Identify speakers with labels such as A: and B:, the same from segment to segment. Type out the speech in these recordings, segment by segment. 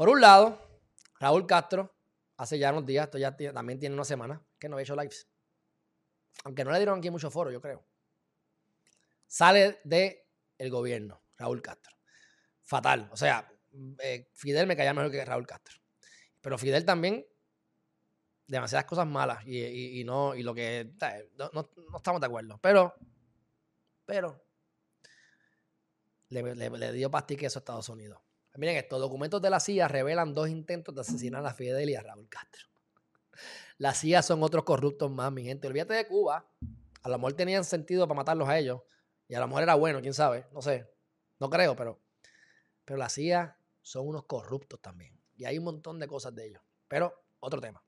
A: Por un lado, Raúl Castro, hace ya unos días, esto ya también tiene una semana, que no había hecho lives. Aunque no le dieron aquí mucho foro, yo creo. Sale del el gobierno, Raúl Castro. Fatal. O sea, eh, Fidel me caía mejor que Raúl Castro. Pero Fidel también, demasiadas cosas malas y, no, y lo que, no, no, estamos de acuerdo. Pero, pero, le, le, dio pastique eso a Estados Unidos. Miren estos documentos de la CIA revelan dos intentos de asesinar a Fidel y a Raúl Castro. La CIA son otros corruptos más, mi gente. Olvídate de Cuba. A lo mejor tenían sentido para matarlos a ellos. Y a lo mejor era bueno, quién sabe. No sé. No creo, pero. Pero la CIA son unos corruptos también. Y hay un montón de cosas de ellos. Pero otro tema.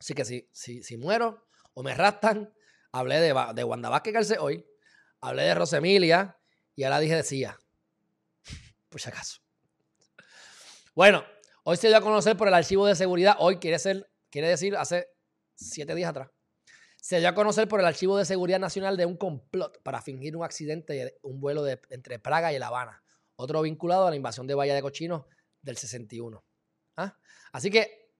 A: Así que si, si, si muero o me rastan, hablé de, de Wanda Vázquez hoy, hablé de Rosemilia y ahora dije de CIA. Por si acaso. Bueno, hoy se dio a conocer por el archivo de seguridad. Hoy quiere, ser, quiere decir hace siete días atrás. Se dio a conocer por el Archivo de Seguridad Nacional de un complot para fingir un accidente de un vuelo de, entre Praga y La Habana. Otro vinculado a la invasión de Bahía de Cochinos del 61. ¿Ah? Así que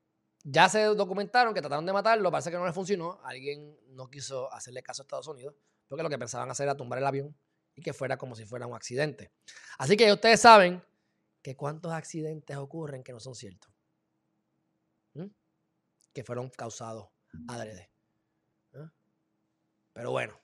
A: ya se documentaron que trataron de matarlo, parece que no le funcionó, alguien no quiso hacerle caso a Estados Unidos, porque lo que pensaban hacer era tumbar el avión y que fuera como si fuera un accidente. Así que ustedes saben que cuántos accidentes ocurren que no son ciertos, que fueron causados adrede. ¿Ah? Pero bueno.